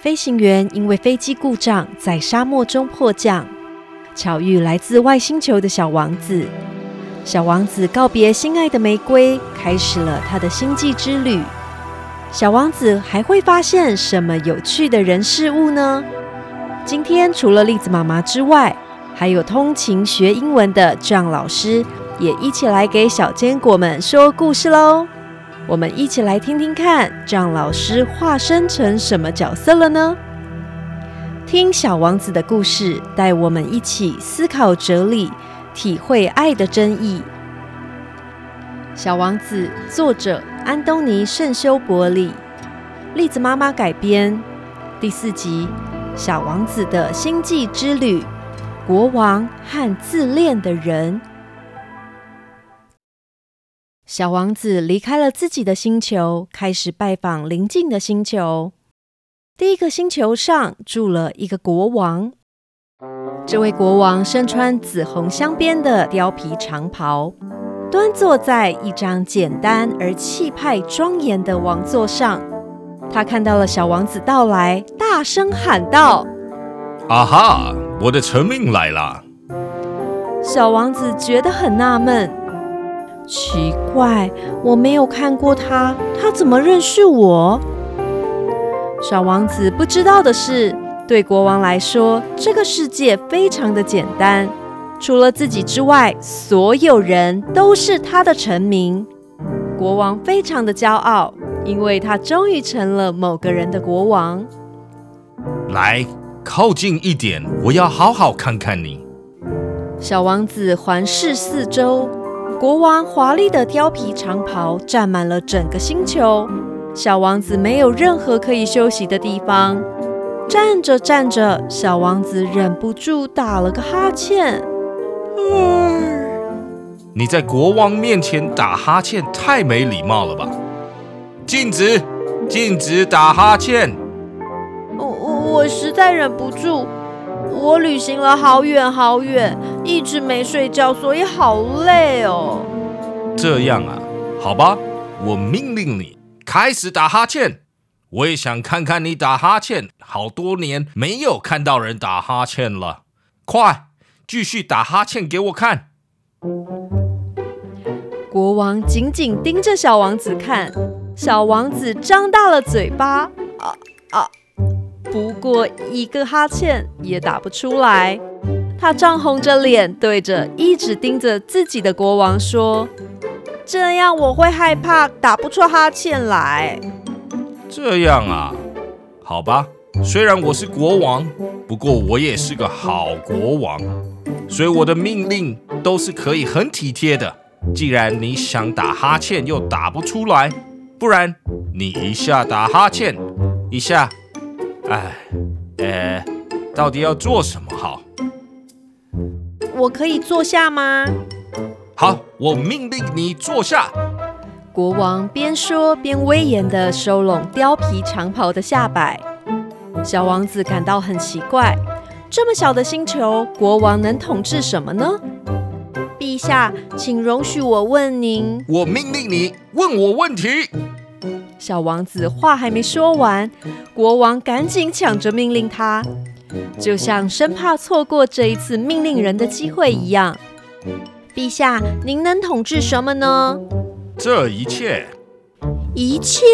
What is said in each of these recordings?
飞行员因为飞机故障在沙漠中迫降，巧遇来自外星球的小王子。小王子告别心爱的玫瑰，开始了他的星际之旅。小王子还会发现什么有趣的人事物呢？今天除了栗子妈妈之外，还有通勤学英文的 John 老师也一起来给小坚果们说故事喽。我们一起来听听看让老师化身成什么角色了呢？听小王子的故事，带我们一起思考哲理。体会爱的真意，《小王子》作者安东尼·圣修伯里，栗子妈妈改编，第四集《小王子的星际之旅》，国王和自恋的人。小王子离开了自己的星球，开始拜访邻近的星球。第一个星球上住了一个国王。这位国王身穿紫红镶边的貂皮长袍，端坐在一张简单而气派庄严的王座上。他看到了小王子到来，大声喊道：“啊哈，我的臣命来了！”小王子觉得很纳闷，奇怪，我没有看过他，他怎么认识我？小王子不知道的是。对国王来说，这个世界非常的简单，除了自己之外，所有人都是他的臣民。国王非常的骄傲，因为他终于成了某个人的国王。来，靠近一点，我要好好看看你。小王子环视四周，国王华丽的貂皮长袍占满了整个星球，小王子没有任何可以休息的地方。站着站着，小王子忍不住打了个哈欠。你在国王面前打哈欠，太没礼貌了吧？禁止，禁止打哈欠。我我我实在忍不住。我旅行了好远好远，一直没睡觉，所以好累哦。这样啊，好吧，我命令你开始打哈欠。我也想看看你打哈欠，好多年没有看到人打哈欠了。快，继续打哈欠给我看。国王紧紧盯着小王子看，小王子张大了嘴巴，啊啊！不过一个哈欠也打不出来。他涨红着脸，对着一直盯着自己的国王说：“这样我会害怕，打不出哈欠来。”这样啊，好吧。虽然我是国王，不过我也是个好国王，所以我的命令都是可以很体贴的。既然你想打哈欠又打不出来，不然你一下打哈欠，一下，哎，呃，到底要做什么好？我可以坐下吗？好，我命令你坐下。国王边说边威严地收拢貂皮长袍的下摆。小王子感到很奇怪：这么小的星球，国王能统治什么呢？陛下，请容许我问您。我命令你问我问题。小王子话还没说完，国王赶紧抢着命令他，就像生怕错过这一次命令人的机会一样。陛下，您能统治什么呢？这一切，一切。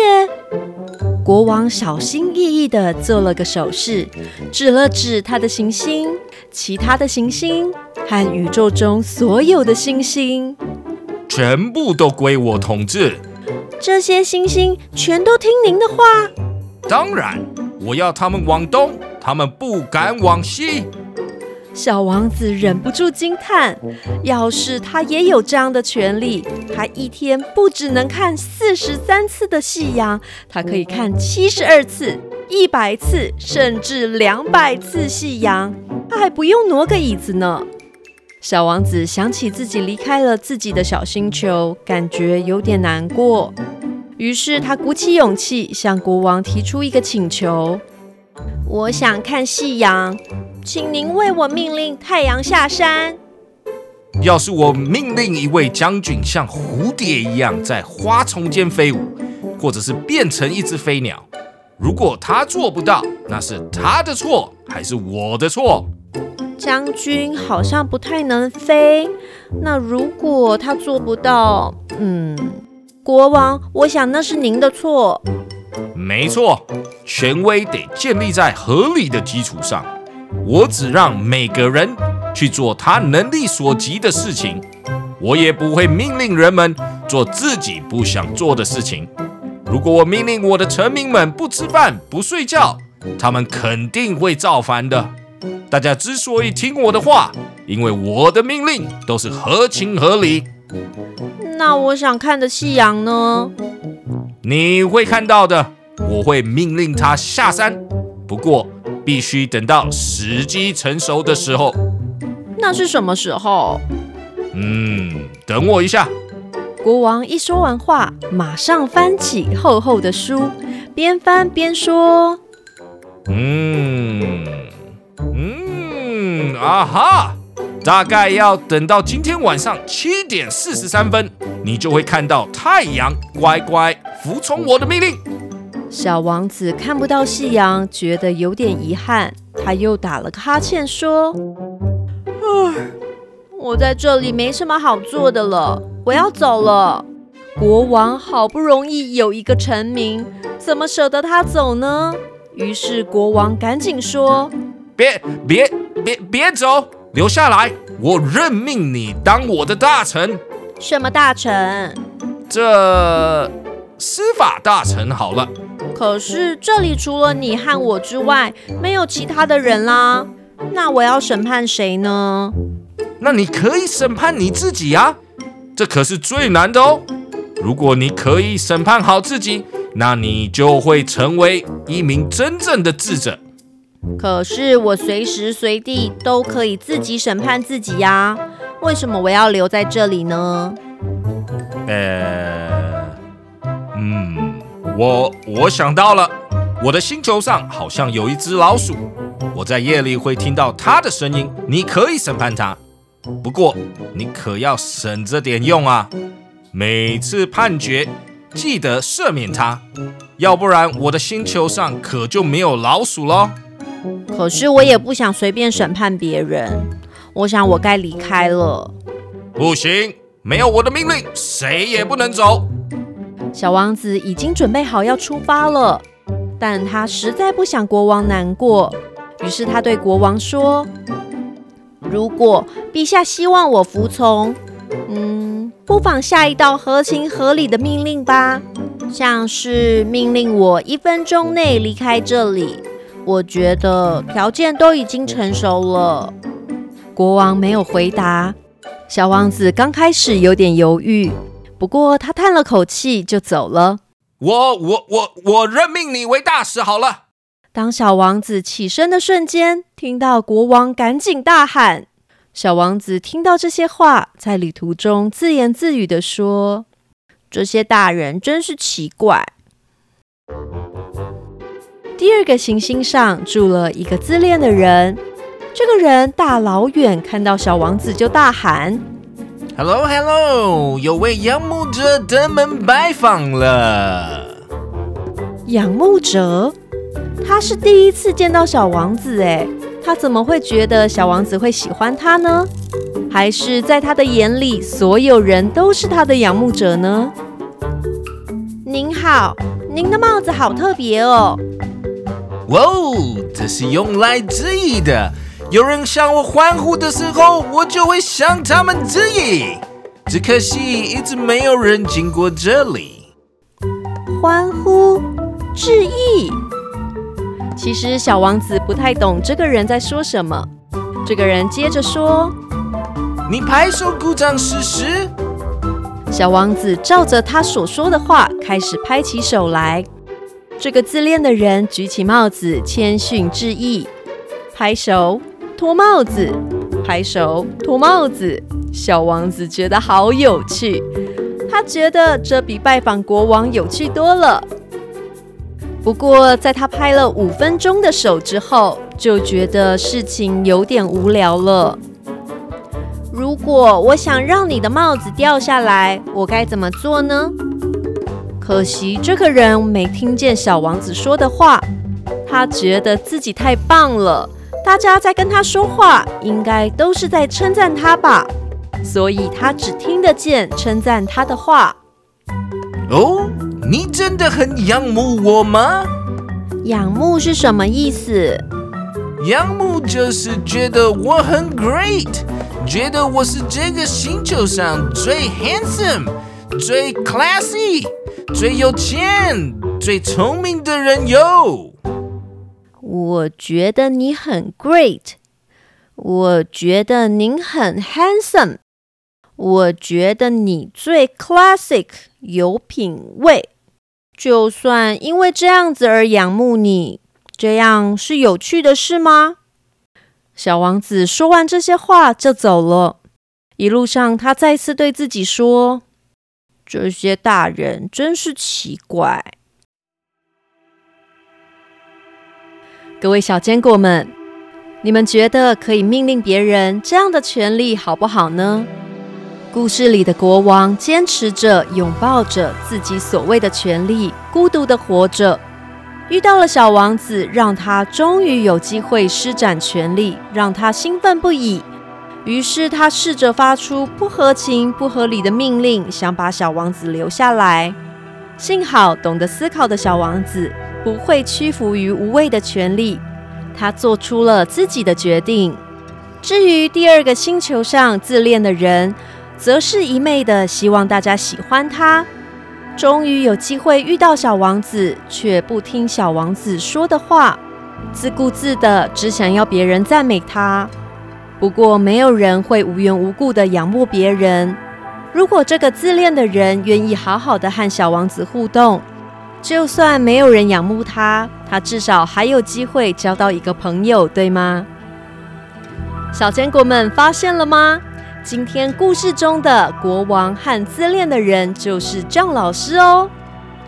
国王小心翼翼地做了个手势，指了指他的行星，其他的行星和宇宙中所有的星星，全部都归我统治。这些星星全都听您的话？当然，我要他们往东，他们不敢往西。小王子忍不住惊叹：“要是他也有这样的权利，他一天不只能看四十三次的夕阳，他可以看七十二次、一百次，甚至两百次夕阳，他还不用挪个椅子呢。”小王子想起自己离开了自己的小星球，感觉有点难过。于是他鼓起勇气向国王提出一个请求：“我想看夕阳。”请您为我命令太阳下山。要是我命令一位将军像蝴蝶一样在花丛间飞舞，或者是变成一只飞鸟，如果他做不到，那是他的错还是我的错？将军好像不太能飞，那如果他做不到，嗯，国王，我想那是您的错。没错，权威得建立在合理的基础上。我只让每个人去做他能力所及的事情，我也不会命令人们做自己不想做的事情。如果我命令我的臣民们不吃饭、不睡觉，他们肯定会造反的。大家之所以听我的话，因为我的命令都是合情合理。那我想看的夕阳呢？你会看到的。我会命令他下山，不过必须等到时机成熟的时候。那是什么时候？嗯，等我一下。国王一说完话，马上翻起厚厚的书，边翻边说：“嗯嗯啊哈，大概要等到今天晚上七点四十三分，你就会看到太阳乖乖服从我的命令。”小王子看不到夕阳，觉得有点遗憾。他又打了个哈欠，说：“唉，我在这里没什么好做的了，我要走了。国王好不容易有一个臣民，怎么舍得他走呢？”于是国王赶紧说：“别别别别走，留下来！我任命你当我的大臣。什么大臣？这司法大臣。好了。”可是这里除了你和我之外，没有其他的人啦。那我要审判谁呢？那你可以审判你自己呀，这可是最难的哦。如果你可以审判好自己，那你就会成为一名真正的智者。可是我随时随地都可以自己审判自己呀，为什么我要留在这里呢？呃，嗯。我我想到了，我的星球上好像有一只老鼠，我在夜里会听到它的声音。你可以审判它，不过你可要省着点用啊！每次判决记得赦免它，要不然我的星球上可就没有老鼠喽。可是我也不想随便审判别人，我想我该离开了。不行，没有我的命令，谁也不能走。小王子已经准备好要出发了，但他实在不想国王难过，于是他对国王说：“如果陛下希望我服从，嗯，不妨下一道合情合理的命令吧，像是命令我一分钟内离开这里。我觉得条件都已经成熟了。”国王没有回答。小王子刚开始有点犹豫。不过他叹了口气就走了。我我我我任命你为大使好了。当小王子起身的瞬间，听到国王赶紧大喊。小王子听到这些话，在旅途中自言自语的说：“这些大人真是奇怪。”第二个行星上住了一个自恋的人。这个人大老远看到小王子就大喊。Hello Hello，有位仰慕者登门拜访了。仰慕者，他是第一次见到小王子哎，他怎么会觉得小王子会喜欢他呢？还是在他的眼里，所有人都是他的仰慕者呢？您好，您的帽子好特别哦。哇哦，这是用来致意的。有人向我欢呼的时候，我就会向他们致意。只可惜一直没有人经过这里。欢呼，致意。其实小王子不太懂这个人在说什么。这个人接着说：“你拍手鼓掌试试。”小王子照着他所说的话开始拍起手来。这个自恋的人举起帽子，谦逊致意，拍手。脱帽子，拍手，脱帽子。小王子觉得好有趣，他觉得这比拜访国王有趣多了。不过，在他拍了五分钟的手之后，就觉得事情有点无聊了。如果我想让你的帽子掉下来，我该怎么做呢？可惜这个人没听见小王子说的话。他觉得自己太棒了，大家在跟他说话，应该都是在称赞他吧，所以他只听得见称赞他的话。哦，你真的很仰慕我吗？仰慕是什么意思？仰慕就是觉得我很 great，觉得我是这个星球上最 handsome、最 classy、最有钱、最聪明的人哟。我觉得你很 great，我觉得您很 handsome，我觉得你最 classic，有品味。就算因为这样子而仰慕你，这样是有趣的事吗？小王子说完这些话就走了。一路上，他再次对自己说：“这些大人真是奇怪。”各位小坚果们，你们觉得可以命令别人这样的权利好不好呢？故事里的国王坚持着，拥抱着自己所谓的权利，孤独的活着。遇到了小王子，让他终于有机会施展权力，让他兴奋不已。于是他试着发出不合情、不合理的命令，想把小王子留下来。幸好懂得思考的小王子不会屈服于无谓的权利，他做出了自己的决定。至于第二个星球上自恋的人，则是一昧的希望大家喜欢他，终于有机会遇到小王子，却不听小王子说的话，自顾自的只想要别人赞美他。不过，没有人会无缘无故的仰慕别人。如果这个自恋的人愿意好好的和小王子互动，就算没有人仰慕他，他至少还有机会交到一个朋友，对吗？小坚果们发现了吗？今天故事中的国王和自恋的人就是张老师哦，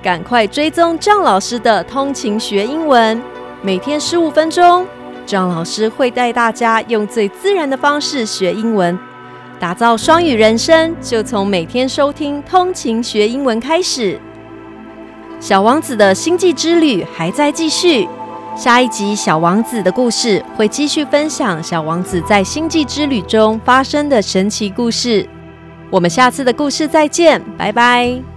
赶快追踪张老师的通勤学英文，每天十五分钟，张老师会带大家用最自然的方式学英文，打造双语人生，就从每天收听通勤学英文开始。小王子的星际之旅还在继续。下一集《小王子》的故事会继续分享小王子在星际之旅中发生的神奇故事。我们下次的故事再见，拜拜。